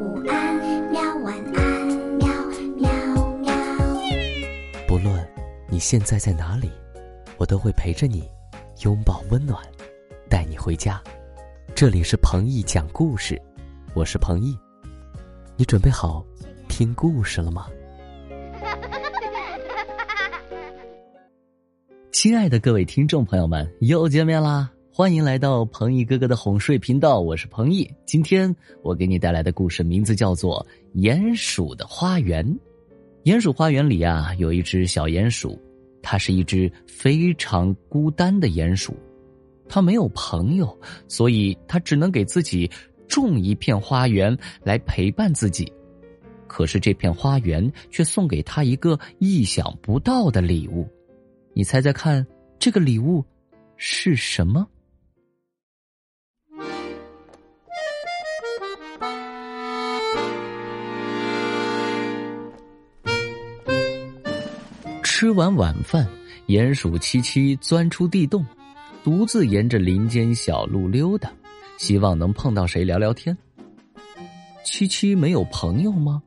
午安，喵晚安，喵喵喵。不论你现在在哪里，我都会陪着你，拥抱温暖，带你回家。这里是彭毅讲故事，我是彭毅，你准备好听故事了吗？亲爱的各位听众朋友们，又见面啦！欢迎来到彭毅哥哥的哄睡频道，我是彭毅。今天我给你带来的故事名字叫做《鼹鼠的花园》。鼹鼠花园里啊，有一只小鼹鼠，它是一只非常孤单的鼹鼠，它没有朋友，所以它只能给自己种一片花园来陪伴自己。可是这片花园却送给他一个意想不到的礼物。你猜猜看，这个礼物是什么？吃完晚饭，鼹鼠七七钻出地洞，独自沿着林间小路溜达，希望能碰到谁聊聊天。七七没有朋友吗？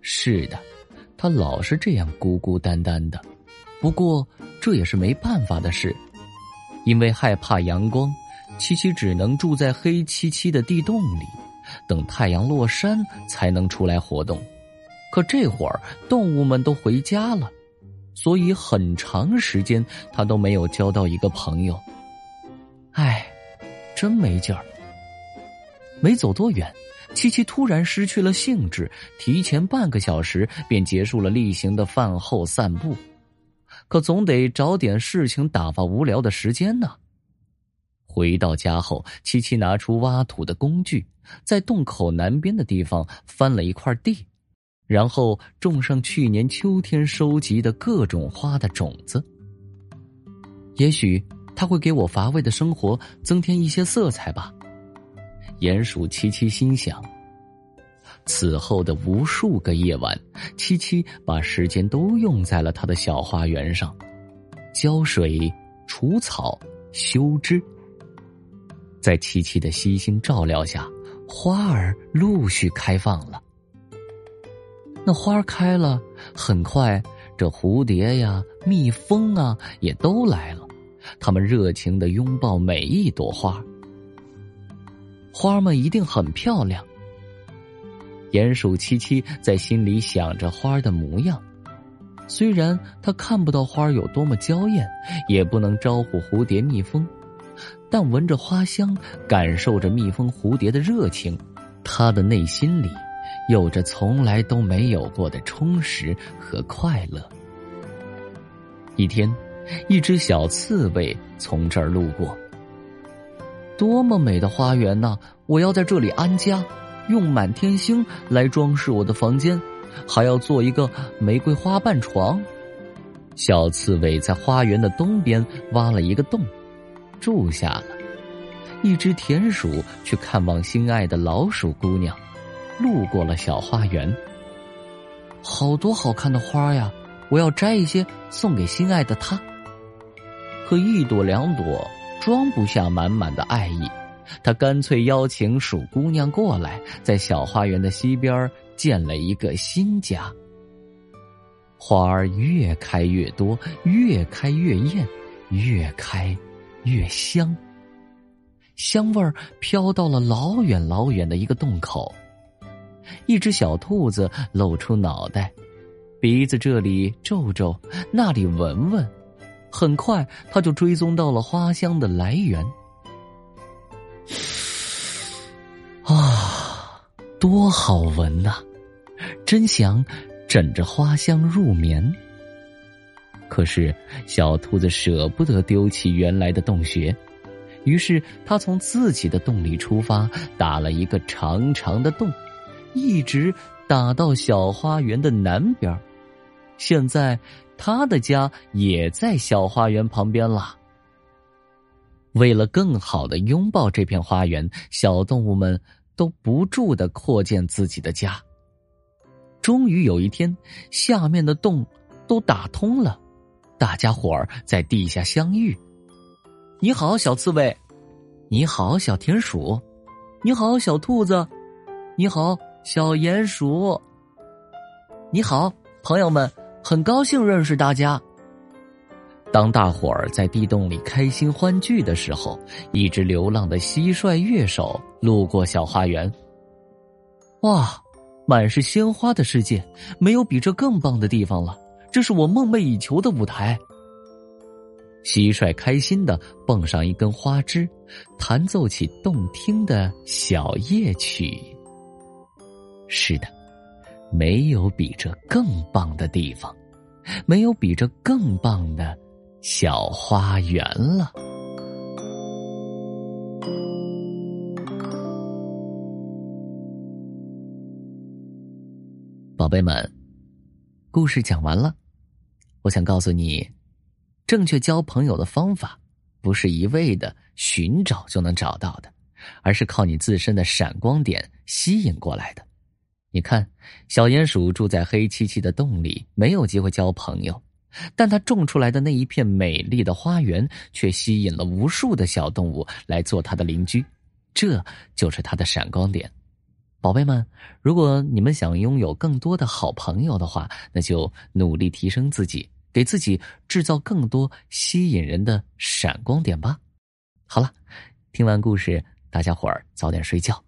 是的，他老是这样孤孤单单的。不过这也是没办法的事，因为害怕阳光，七七只能住在黑漆漆的地洞里，等太阳落山才能出来活动。可这会儿动物们都回家了，所以很长时间他都没有交到一个朋友。唉，真没劲儿。没走多远，七七突然失去了兴致，提前半个小时便结束了例行的饭后散步。可总得找点事情打发无聊的时间呢。回到家后，七七拿出挖土的工具，在洞口南边的地方翻了一块地，然后种上去年秋天收集的各种花的种子。也许它会给我乏味的生活增添一些色彩吧。鼹鼠七七心想。此后的无数个夜晚，七七把时间都用在了他的小花园上，浇水、除草、修枝。在七七的悉心照料下，花儿陆续开放了。那花开了，很快，这蝴蝶呀、蜜蜂啊也都来了，他们热情的拥抱每一朵花。花们一定很漂亮。鼹鼠七七在心里想着花的模样，虽然他看不到花有多么娇艳，也不能招呼蝴蝶蜜蜂，但闻着花香，感受着蜜蜂蝴蝶的热情，他的内心里有着从来都没有过的充实和快乐。一天，一只小刺猬从这儿路过，多么美的花园呐！我要在这里安家。用满天星来装饰我的房间，还要做一个玫瑰花瓣床。小刺猬在花园的东边挖了一个洞，住下了。一只田鼠去看望心爱的老鼠姑娘，路过了小花园。好多好看的花呀！我要摘一些送给心爱的她。可一朵两朵装不下满满的爱意。他干脆邀请鼠姑娘过来，在小花园的西边建了一个新家。花儿越开越多，越开越艳，越开越香。香味儿飘到了老远老远的一个洞口。一只小兔子露出脑袋，鼻子这里皱皱，那里闻闻。很快，它就追踪到了花香的来源。啊，多好闻呐！真想枕着花香入眠。可是小兔子舍不得丢弃原来的洞穴，于是它从自己的洞里出发，打了一个长长的洞，一直打到小花园的南边。现在，他的家也在小花园旁边了。为了更好的拥抱这片花园，小动物们都不住的扩建自己的家。终于有一天，下面的洞都打通了，大家伙儿在地下相遇。你好，小刺猬；你好，小田鼠；你好，小兔子；你好，小鼹鼠。你好，朋友们，很高兴认识大家。当大伙儿在地洞里开心欢聚的时候，一只流浪的蟋蟀乐手路过小花园。哇，满是鲜花的世界，没有比这更棒的地方了。这是我梦寐以求的舞台。蟋蟀开心的蹦上一根花枝，弹奏起动听的小夜曲。是的，没有比这更棒的地方，没有比这更棒的小花园了。宝贝们，故事讲完了。我想告诉你，正确交朋友的方法，不是一味的寻找就能找到的，而是靠你自身的闪光点吸引过来的。你看，小鼹鼠住在黑漆漆的洞里，没有机会交朋友，但它种出来的那一片美丽的花园，却吸引了无数的小动物来做它的邻居，这就是它的闪光点。宝贝们，如果你们想拥有更多的好朋友的话，那就努力提升自己，给自己制造更多吸引人的闪光点吧。好了，听完故事，大家伙儿早点睡觉，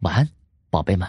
晚安，宝贝们，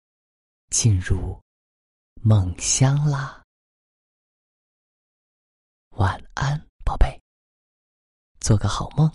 进入梦乡啦。晚安，宝贝，做个好梦。